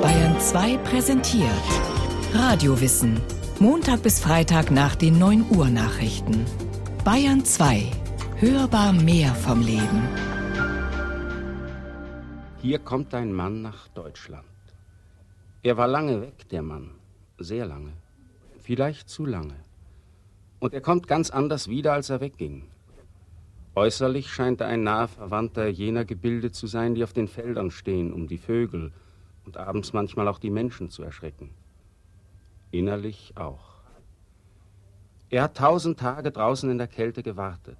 Bayern 2 präsentiert Radiowissen. Montag bis Freitag nach den 9 Uhr Nachrichten. Bayern 2. Hörbar mehr vom Leben. Hier kommt ein Mann nach Deutschland. Er war lange weg, der Mann. Sehr lange. Vielleicht zu lange. Und er kommt ganz anders wieder, als er wegging. Äußerlich scheint er ein naher Verwandter jener Gebilde zu sein, die auf den Feldern stehen, um die Vögel und abends manchmal auch die Menschen zu erschrecken. Innerlich auch. Er hat tausend Tage draußen in der Kälte gewartet,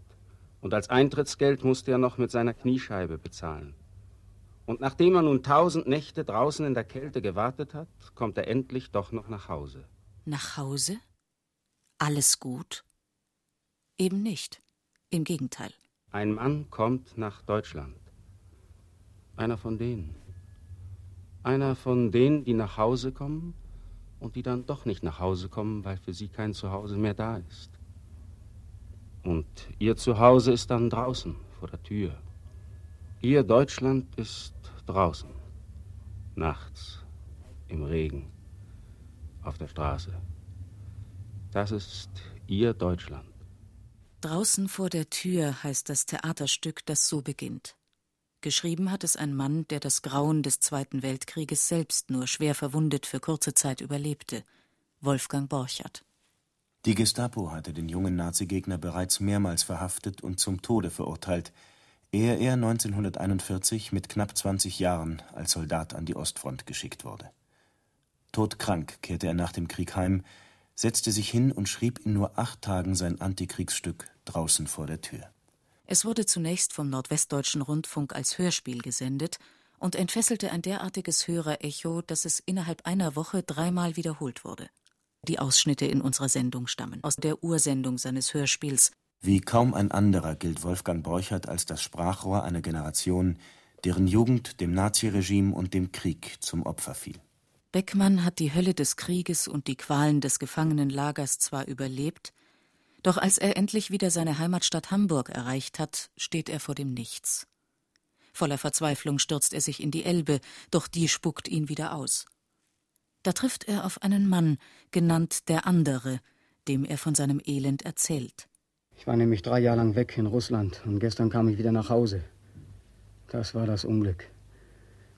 und als Eintrittsgeld musste er noch mit seiner Kniescheibe bezahlen. Und nachdem er nun tausend Nächte draußen in der Kälte gewartet hat, kommt er endlich doch noch nach Hause. Nach Hause? Alles gut? Eben nicht. Im Gegenteil. Ein Mann kommt nach Deutschland. Einer von denen. Einer von denen, die nach Hause kommen und die dann doch nicht nach Hause kommen, weil für sie kein Zuhause mehr da ist. Und ihr Zuhause ist dann draußen, vor der Tür. Ihr Deutschland ist draußen, nachts, im Regen, auf der Straße. Das ist ihr Deutschland. Draußen vor der Tür heißt das Theaterstück, das so beginnt. Geschrieben hat es ein Mann, der das Grauen des Zweiten Weltkrieges selbst nur schwer verwundet für kurze Zeit überlebte, Wolfgang Borchardt. Die Gestapo hatte den jungen Nazigegner bereits mehrmals verhaftet und zum Tode verurteilt, ehe er 1941 mit knapp 20 Jahren als Soldat an die Ostfront geschickt wurde. Todkrank kehrte er nach dem Krieg heim, setzte sich hin und schrieb in nur acht Tagen sein Antikriegsstück Draußen vor der Tür. Es wurde zunächst vom Nordwestdeutschen Rundfunk als Hörspiel gesendet und entfesselte ein derartiges Hörerecho, dass es innerhalb einer Woche dreimal wiederholt wurde. Die Ausschnitte in unserer Sendung stammen aus der Ursendung seines Hörspiels. Wie kaum ein anderer gilt Wolfgang Borchert als das Sprachrohr einer Generation, deren Jugend dem Naziregime und dem Krieg zum Opfer fiel. Beckmann hat die Hölle des Krieges und die Qualen des Gefangenenlagers zwar überlebt, doch als er endlich wieder seine Heimatstadt Hamburg erreicht hat, steht er vor dem Nichts. Voller Verzweiflung stürzt er sich in die Elbe, doch die spuckt ihn wieder aus. Da trifft er auf einen Mann, genannt der andere, dem er von seinem Elend erzählt. Ich war nämlich drei Jahre lang weg in Russland und gestern kam ich wieder nach Hause. Das war das Unglück.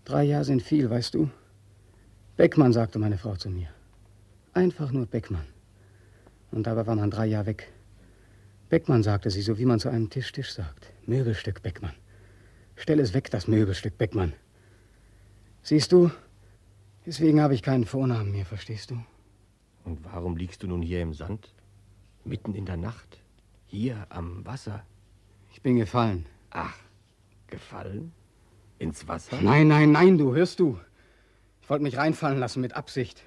Drei Jahre sind viel, weißt du? Beckmann, sagte meine Frau zu mir. Einfach nur Beckmann. Und dabei war man drei Jahre weg. Beckmann, sagte sie, so wie man zu einem Tisch Tisch sagt. Möbelstück Beckmann. Stell es weg, das Möbelstück Beckmann. Siehst du, deswegen habe ich keinen Vornamen mehr, verstehst du? Und warum liegst du nun hier im Sand? Mitten in der Nacht? Hier am Wasser? Ich bin gefallen. Ach, gefallen? Ins Wasser? Nein, nein, nein, du hörst du. Ich wollte mich reinfallen lassen mit Absicht.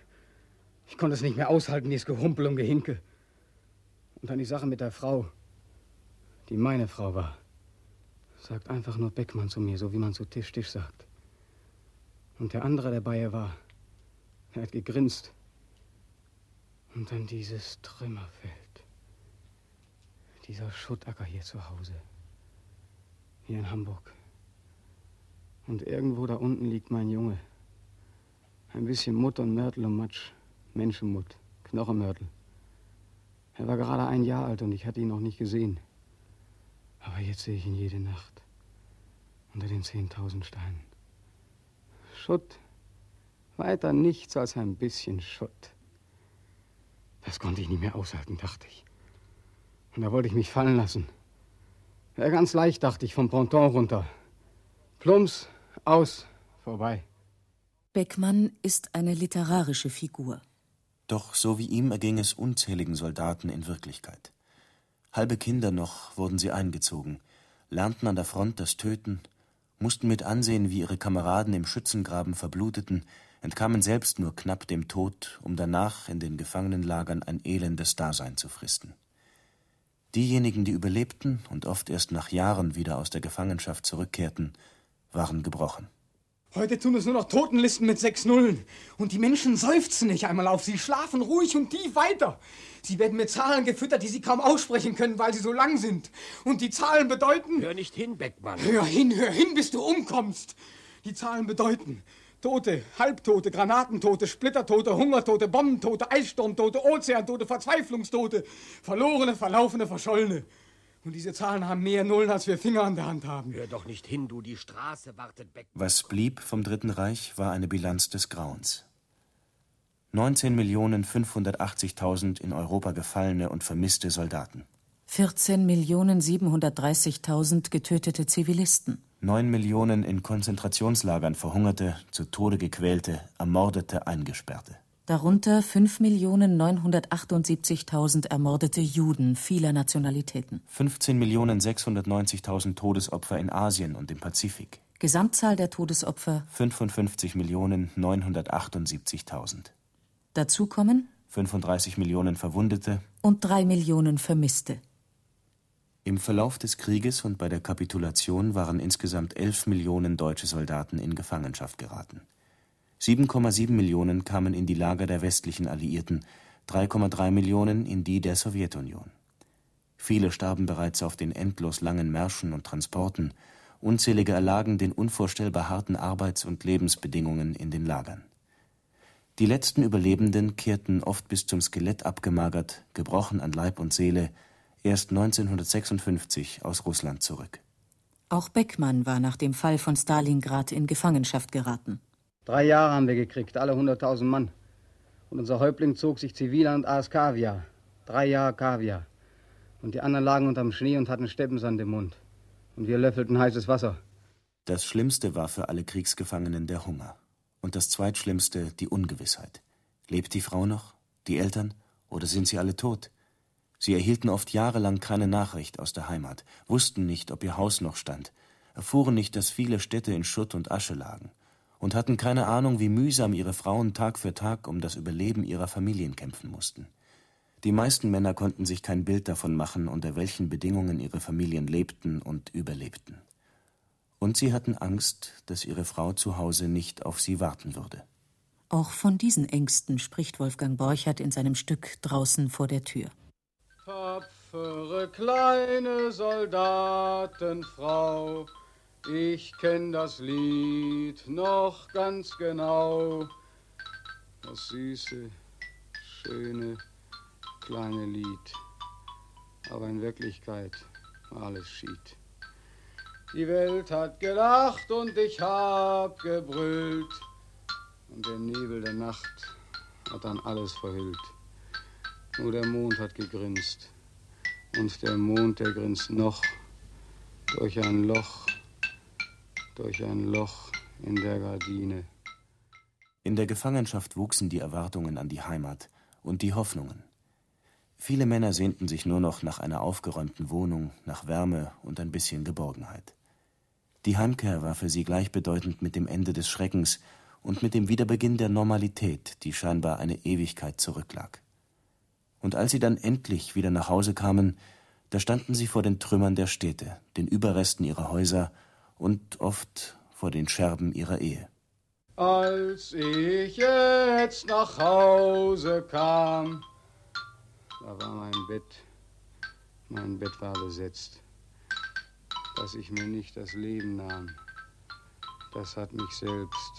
Ich konnte es nicht mehr aushalten, dieses Gehumpel und Gehinke. Und dann die Sache mit der Frau, die meine Frau war. Sagt einfach nur Beckmann zu mir, so wie man zu Tisch Tisch sagt. Und der andere, der bei ihr war, er hat gegrinst. Und dann dieses Trümmerfeld. Dieser Schuttacker hier zu Hause. Hier in Hamburg. Und irgendwo da unten liegt mein Junge. Ein bisschen Mutt und Mörtel und Matsch. Menschenmutt. Knochenmörtel. Er war gerade ein Jahr alt und ich hatte ihn noch nicht gesehen. Aber jetzt sehe ich ihn jede Nacht. Unter den zehntausend Steinen. Schutt. Weiter nichts als ein bisschen Schutt. Das konnte ich nicht mehr aushalten, dachte ich. Und da wollte ich mich fallen lassen. Wäre ganz leicht, dachte ich, vom Ponton runter. Plumps, aus, vorbei. Beckmann ist eine literarische Figur. Doch so wie ihm erging es unzähligen Soldaten in Wirklichkeit. Halbe Kinder noch wurden sie eingezogen, lernten an der Front das Töten, mussten mit ansehen, wie ihre Kameraden im Schützengraben verbluteten, entkamen selbst nur knapp dem Tod, um danach in den Gefangenenlagern ein elendes Dasein zu fristen. Diejenigen, die überlebten und oft erst nach Jahren wieder aus der Gefangenschaft zurückkehrten, waren gebrochen. Heute tun es nur noch Totenlisten mit sechs Nullen. Und die Menschen seufzen nicht einmal auf. Sie schlafen ruhig und tief weiter. Sie werden mit Zahlen gefüttert, die sie kaum aussprechen können, weil sie so lang sind. Und die Zahlen bedeuten. Hör nicht hin, Beckmann. Hör hin, hör hin, bis du umkommst. Die Zahlen bedeuten Tote, Halbtote, Granatentote, Splittertote, Hungertote, Bombentote, Eissturmtote, Ozeantote, Verzweiflungstote, verlorene, verlaufene, verschollene. Und diese Zahlen haben mehr Nullen, als wir Finger an der Hand haben. Hör doch nicht hin, du, die Straße wartet weg. Was blieb vom Dritten Reich, war eine Bilanz des Grauens. 19.580.000 in Europa gefallene und vermisste Soldaten. 14.730.000 getötete Zivilisten. 9 Millionen in Konzentrationslagern verhungerte, zu Tode gequälte, ermordete, eingesperrte. Darunter 5.978.000 ermordete Juden vieler Nationalitäten. 15.690.000 Todesopfer in Asien und im Pazifik. Gesamtzahl der Todesopfer 55.978.000. Dazu kommen 35 Millionen Verwundete und 3 Millionen Vermisste. Im Verlauf des Krieges und bei der Kapitulation waren insgesamt 11 Millionen deutsche Soldaten in Gefangenschaft geraten. 7,7 Millionen kamen in die Lager der westlichen Alliierten, 3,3 Millionen in die der Sowjetunion. Viele starben bereits auf den endlos langen Märschen und Transporten, unzählige erlagen den unvorstellbar harten Arbeits- und Lebensbedingungen in den Lagern. Die letzten Überlebenden kehrten oft bis zum Skelett abgemagert, gebrochen an Leib und Seele, erst 1956 aus Russland zurück. Auch Beckmann war nach dem Fall von Stalingrad in Gefangenschaft geraten. Drei Jahre haben wir gekriegt, alle 100.000 Mann. Und unser Häuptling zog sich zivil und aß Kaviar. Drei Jahre Kaviar. Und die anderen lagen unterm Schnee und hatten Steppensand im Mund. Und wir löffelten heißes Wasser. Das Schlimmste war für alle Kriegsgefangenen der Hunger. Und das Zweitschlimmste die Ungewissheit. Lebt die Frau noch? Die Eltern? Oder sind sie alle tot? Sie erhielten oft jahrelang keine Nachricht aus der Heimat, wussten nicht, ob ihr Haus noch stand, erfuhren nicht, dass viele Städte in Schutt und Asche lagen und hatten keine Ahnung, wie mühsam ihre Frauen Tag für Tag um das Überleben ihrer Familien kämpfen mussten. Die meisten Männer konnten sich kein Bild davon machen, unter welchen Bedingungen ihre Familien lebten und überlebten. Und sie hatten Angst, dass ihre Frau zu Hause nicht auf sie warten würde. Auch von diesen Ängsten spricht Wolfgang Borchert in seinem Stück Draußen vor der Tür. Tapfere kleine Soldatenfrau, ich kenn das Lied noch ganz genau. Das süße, schöne, kleine Lied. Aber in Wirklichkeit war alles schied. Die Welt hat gelacht und ich hab gebrüllt. Und der Nebel der Nacht hat dann alles verhüllt. Nur der Mond hat gegrinst. Und der Mond, der grinst noch durch ein Loch, durch ein Loch in der Gardine. In der Gefangenschaft wuchsen die Erwartungen an die Heimat und die Hoffnungen. Viele Männer sehnten sich nur noch nach einer aufgeräumten Wohnung, nach Wärme und ein bisschen Geborgenheit. Die Heimkehr war für sie gleichbedeutend mit dem Ende des Schreckens und mit dem Wiederbeginn der Normalität, die scheinbar eine Ewigkeit zurücklag. Und als sie dann endlich wieder nach Hause kamen, da standen sie vor den Trümmern der Städte, den Überresten ihrer Häuser und oft vor den Scherben ihrer Ehe. Als ich jetzt nach Hause kam, da war mein Bett, mein Bett war besetzt. Dass ich mir nicht das Leben nahm, das hat mich selbst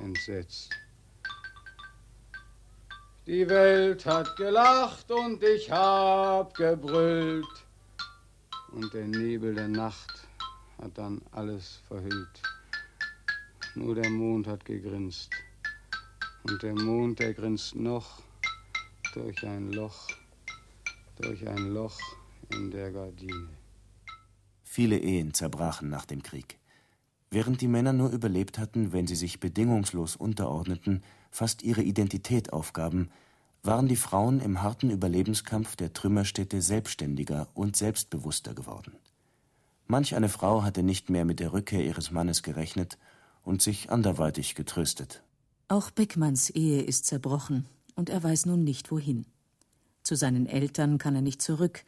entsetzt. Die Welt hat gelacht und ich hab gebrüllt. Und der Nebel der Nacht hat dann alles verhüllt. Nur der Mond hat gegrinst. Und der Mond, der grinst noch durch ein Loch, durch ein Loch in der Gardine. Viele Ehen zerbrachen nach dem Krieg. Während die Männer nur überlebt hatten, wenn sie sich bedingungslos unterordneten, fast ihre Identität aufgaben, waren die Frauen im harten Überlebenskampf der Trümmerstädte selbstständiger und selbstbewusster geworden. Manch eine Frau hatte nicht mehr mit der Rückkehr ihres Mannes gerechnet und sich anderweitig getröstet. Auch Beckmanns Ehe ist zerbrochen und er weiß nun nicht wohin. Zu seinen Eltern kann er nicht zurück.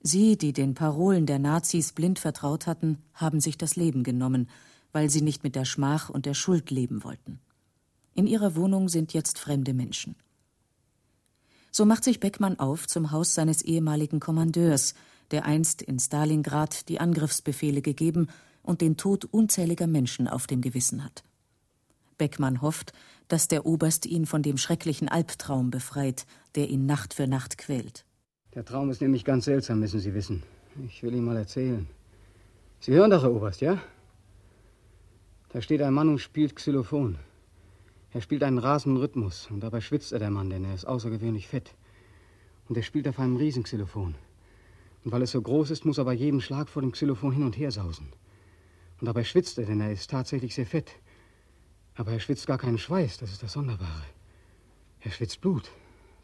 Sie, die den Parolen der Nazis blind vertraut hatten, haben sich das Leben genommen, weil sie nicht mit der Schmach und der Schuld leben wollten. In ihrer Wohnung sind jetzt fremde Menschen. So macht sich Beckmann auf zum Haus seines ehemaligen Kommandeurs, der einst in Stalingrad die Angriffsbefehle gegeben und den Tod unzähliger Menschen auf dem Gewissen hat. Beckmann hofft, dass der Oberst ihn von dem schrecklichen Albtraum befreit, der ihn Nacht für Nacht quält. Der Traum ist nämlich ganz seltsam, müssen Sie wissen. Ich will Ihnen mal erzählen. Sie hören doch, Herr Oberst, ja? Da steht ein Mann und spielt Xylophon. Er spielt einen rasenden Rhythmus und dabei schwitzt er, der Mann, denn er ist außergewöhnlich fett. Und er spielt auf einem Riesenxylophon. Und weil es so groß ist, muss er bei jedem Schlag vor dem Xylophon hin und her sausen. Und dabei schwitzt er, denn er ist tatsächlich sehr fett. Aber er schwitzt gar keinen Schweiß, das ist das Sonderbare. Er schwitzt Blut,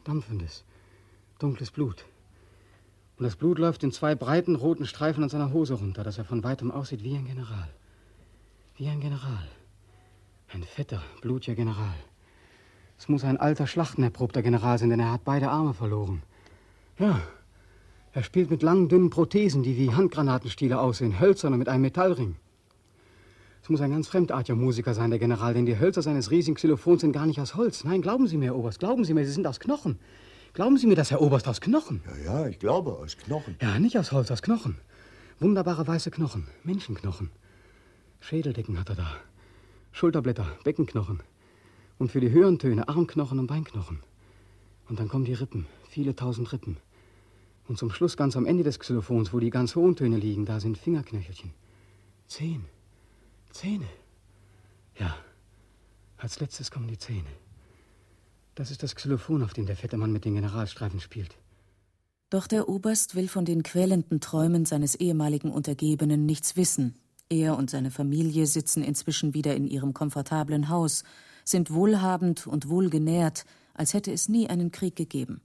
dampfendes, dunkles Blut. Und das Blut läuft in zwei breiten roten Streifen an seiner Hose runter, dass er von weitem aussieht wie ein General. Wie ein General. Ein fetter, blutiger General. Es muss ein alter, schlachtenerprobter General sein, denn er hat beide Arme verloren. Ja, er spielt mit langen, dünnen Prothesen, die wie Handgranatenstiele aussehen, hölzern und mit einem Metallring. Es muss ein ganz fremdartiger Musiker sein, der General, denn die Hölzer seines riesigen Xylophons sind gar nicht aus Holz. Nein, glauben Sie mir, Herr Oberst, glauben Sie mir, sie sind aus Knochen. Glauben Sie mir das, Herr Oberst, aus Knochen? Ja, ja, ich glaube, aus Knochen. Ja, nicht aus Holz, aus Knochen. Wunderbare weiße Knochen, Menschenknochen. Schädeldecken hat er da. Schulterblätter, Beckenknochen. Und für die höheren Töne Armknochen und Beinknochen. Und dann kommen die Rippen, viele tausend Rippen. Und zum Schluss ganz am Ende des Xylophons, wo die ganz hohen Töne liegen, da sind Fingerknöchelchen. Zehn. Zähne. Ja, als letztes kommen die Zähne. Das ist das Xylophon, auf dem der fette Mann mit den Generalstreifen spielt. Doch der Oberst will von den quälenden Träumen seines ehemaligen Untergebenen nichts wissen. Er und seine Familie sitzen inzwischen wieder in ihrem komfortablen Haus, sind wohlhabend und wohlgenährt, als hätte es nie einen Krieg gegeben.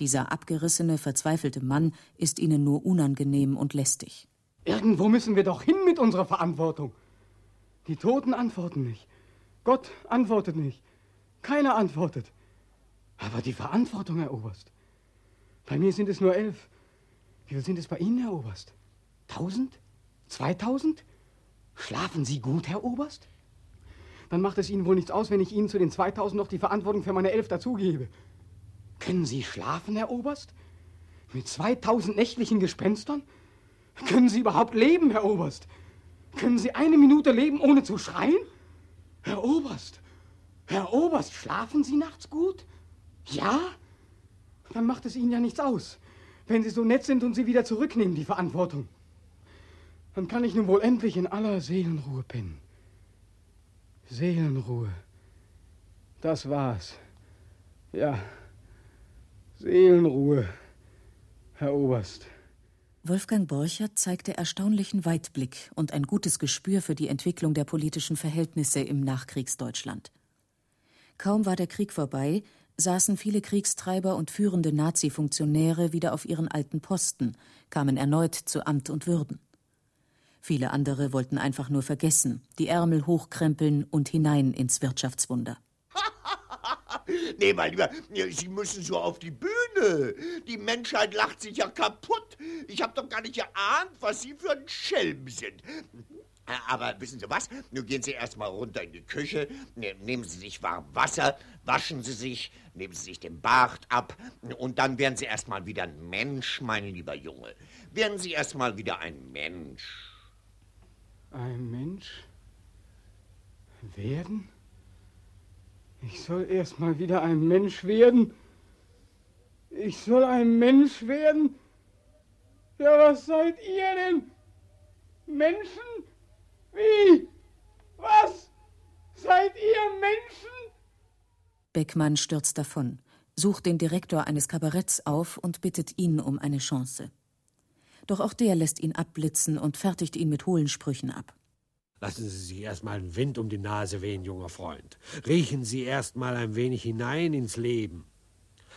Dieser abgerissene, verzweifelte Mann ist ihnen nur unangenehm und lästig. Irgendwo müssen wir doch hin mit unserer Verantwortung. Die Toten antworten nicht. Gott antwortet nicht. Keiner antwortet. Aber die Verantwortung, Herr Oberst. Bei mir sind es nur elf. Wie viel sind es bei Ihnen, Herr Oberst? Tausend? Zweitausend? Schlafen Sie gut, Herr Oberst? Dann macht es Ihnen wohl nichts aus, wenn ich Ihnen zu den 2000 noch die Verantwortung für meine elf dazugebe. Können Sie schlafen, Herr Oberst? Mit 2000 nächtlichen Gespenstern? Können Sie überhaupt leben, Herr Oberst? Können Sie eine Minute leben, ohne zu schreien? Herr Oberst, Herr Oberst, schlafen Sie nachts gut? Ja? Dann macht es Ihnen ja nichts aus, wenn Sie so nett sind und Sie wieder zurücknehmen, die Verantwortung. Dann kann ich nun wohl endlich in aller Seelenruhe pennen. Seelenruhe. Das war's. Ja. Seelenruhe, Herr Oberst. Wolfgang Borchert zeigte erstaunlichen Weitblick und ein gutes Gespür für die Entwicklung der politischen Verhältnisse im Nachkriegsdeutschland. Kaum war der Krieg vorbei, saßen viele Kriegstreiber und führende Nazi-Funktionäre wieder auf ihren alten Posten, kamen erneut zu Amt und Würden. Viele andere wollten einfach nur vergessen, die Ärmel hochkrempeln und hinein ins Wirtschaftswunder. Nee, mein Lieber, Sie müssen so auf die Bühne. Die Menschheit lacht sich ja kaputt. Ich habe doch gar nicht geahnt, was Sie für ein Schelm sind. Aber wissen Sie was? Nun gehen Sie erstmal runter in die Küche, ne, nehmen Sie sich warm Wasser, waschen Sie sich, nehmen Sie sich den Bart ab und dann werden Sie erstmal wieder ein Mensch, mein lieber Junge. Werden Sie erstmal wieder ein Mensch. Ein Mensch? Werden? Ich soll erst mal wieder ein Mensch werden. Ich soll ein Mensch werden? Ja, was seid ihr denn? Menschen? Wie? Was? Seid ihr Menschen? Beckmann stürzt davon, sucht den Direktor eines Kabaretts auf und bittet ihn um eine Chance. Doch auch der lässt ihn abblitzen und fertigt ihn mit hohlen Sprüchen ab. Lassen Sie sich erstmal einen Wind um die Nase wehen, junger Freund. Riechen Sie erstmal ein wenig hinein ins Leben.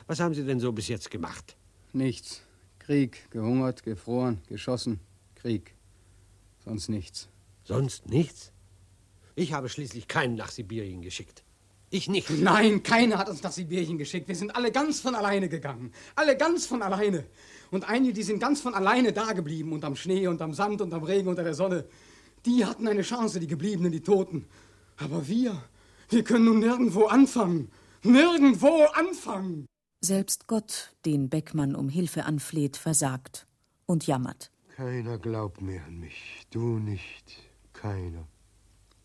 Was haben Sie denn so bis jetzt gemacht? Nichts. Krieg, gehungert, gefroren, geschossen, Krieg. Sonst nichts. Sonst nichts? Ich habe schließlich keinen nach Sibirien geschickt. Ich nicht. Nein, keiner hat uns nach Sibirien geschickt. Wir sind alle ganz von alleine gegangen. Alle ganz von alleine. Und einige, die sind ganz von alleine da geblieben. Und am Schnee und am Sand und am Regen unter der Sonne. Die hatten eine Chance, die Gebliebenen, die Toten. Aber wir, wir können nun nirgendwo anfangen. Nirgendwo anfangen. Selbst Gott, den Beckmann um Hilfe anfleht, versagt und jammert. Keiner glaubt mehr an mich. Du nicht. Keiner.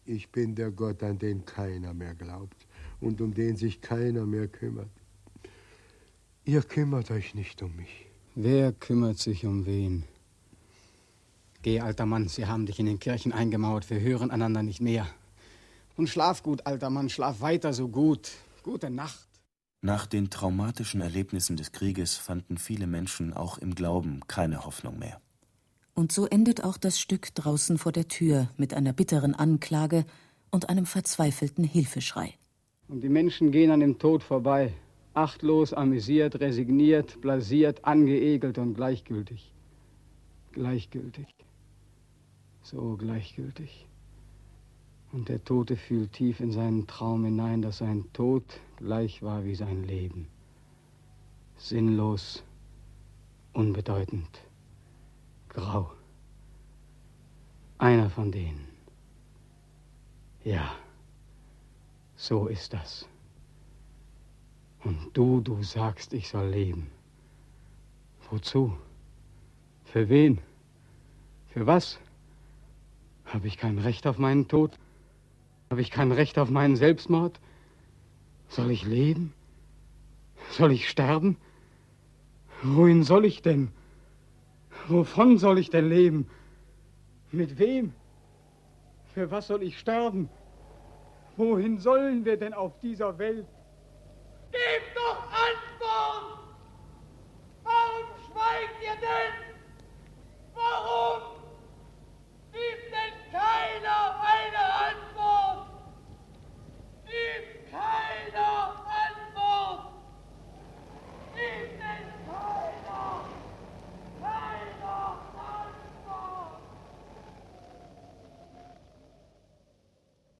Ich bin der Gott, an den keiner mehr glaubt und um den sich keiner mehr kümmert. Ihr kümmert euch nicht um mich. Wer kümmert sich um wen? Geh, alter Mann, sie haben dich in den Kirchen eingemauert, wir hören einander nicht mehr. Und schlaf gut, alter Mann, schlaf weiter so gut. Gute Nacht. Nach den traumatischen Erlebnissen des Krieges fanden viele Menschen auch im Glauben keine Hoffnung mehr. Und so endet auch das Stück draußen vor der Tür mit einer bitteren Anklage und einem verzweifelten Hilfeschrei. Und die Menschen gehen an dem Tod vorbei, achtlos, amüsiert, resigniert, blasiert, angeekelt und gleichgültig. Gleichgültig. So gleichgültig. Und der Tote fühlt tief in seinen Traum hinein, dass sein Tod gleich war wie sein Leben. Sinnlos, unbedeutend, grau. Einer von denen. Ja, so ist das. Und du, du sagst, ich soll leben. Wozu? Für wen? Für was? Habe ich kein Recht auf meinen Tod? Habe ich kein Recht auf meinen Selbstmord? Soll ich leben? Soll ich sterben? Wohin soll ich denn? Wovon soll ich denn leben? Mit wem? Für was soll ich sterben? Wohin sollen wir denn auf dieser Welt?